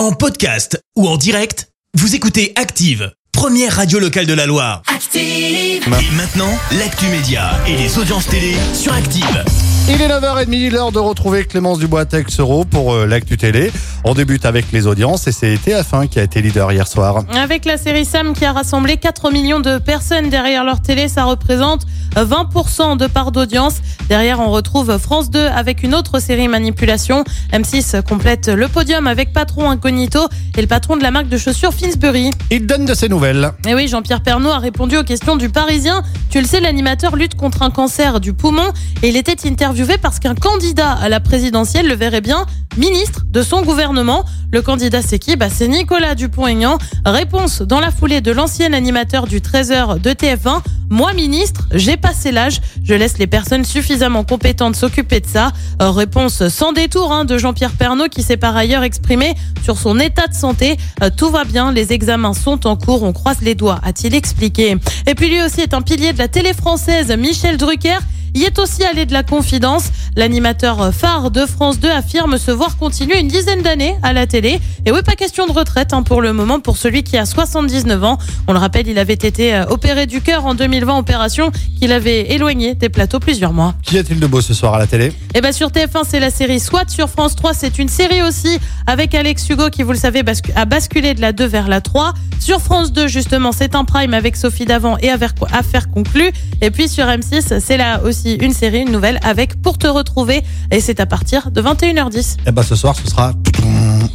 En podcast ou en direct, vous écoutez Active, première radio locale de la Loire. Active. Et maintenant, l'actu média et les audiences télé sur Active. Il est 9h30, l'heure de retrouver Clémence Dubois-Texero pour euh, l'actu télé. On débute avec les audiences et c'est TF1 qui a été leader hier soir. Avec la série Sam qui a rassemblé 4 millions de personnes derrière leur télé, ça représente 20% de part d'audience. Derrière, on retrouve France 2 avec une autre série Manipulation. M6 complète le podium avec Patron Incognito et le patron de la marque de chaussures Finsbury. Il donne de ses nouvelles. Et oui, Jean-Pierre Pernaud a répondu aux questions du Parisien. Tu le sais, l'animateur lutte contre un cancer du poumon et il était interviewé parce qu'un candidat à la présidentielle le verrait bien ministre de son gouvernement. Le candidat, c'est qui? Bah, C'est Nicolas Dupont-Aignan. Réponse dans la foulée de l'ancien animateur du 13h de TF1. Moi, ministre, j'ai passé l'âge. Je laisse les personnes suffisamment compétentes s'occuper de ça. Euh, réponse sans détour hein, de Jean-Pierre Pernaud qui s'est par ailleurs exprimé sur son état de santé. Euh, tout va bien, les examens sont en cours, on croise les doigts, a-t-il expliqué. Et puis lui aussi est un pilier de la télé française, Michel Drucker y est aussi allé de la confidence. L'animateur phare de France 2 affirme se voir continuer une dizaine d'années à la télé. Et oui, pas question de retraite hein, pour le moment pour celui qui a 79 ans. On le rappelle, il avait été euh, opéré du cœur en 2020, opération qu'il avait éloigné des plateaux plusieurs mois. Qu'y a-t-il de beau ce soir à la télé? Eh ben sur TF1, c'est la série SWAT. Sur France 3, c'est une série aussi avec Alex Hugo qui, vous le savez, a basculé de la 2 vers la 3. Sur France 2, justement, c'est un prime avec Sophie Davant et Affaire conclue. Et puis sur M6, c'est là aussi une série, une nouvelle avec Pour te retrouver. Et c'est à partir de 21h10. Eh ben ce soir, ce sera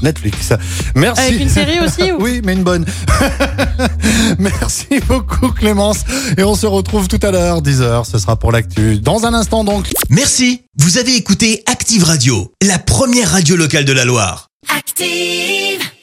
Netflix. Merci. Avec une série aussi ou... Oui, mais une bonne. Merci beaucoup Clémence. Et on se retrouve tout à l'heure, 10h. Ce sera pour l'actu. Dans un instant donc. Merci. Vous avez écouté Active Radio, la première radio locale de la Loire. Active.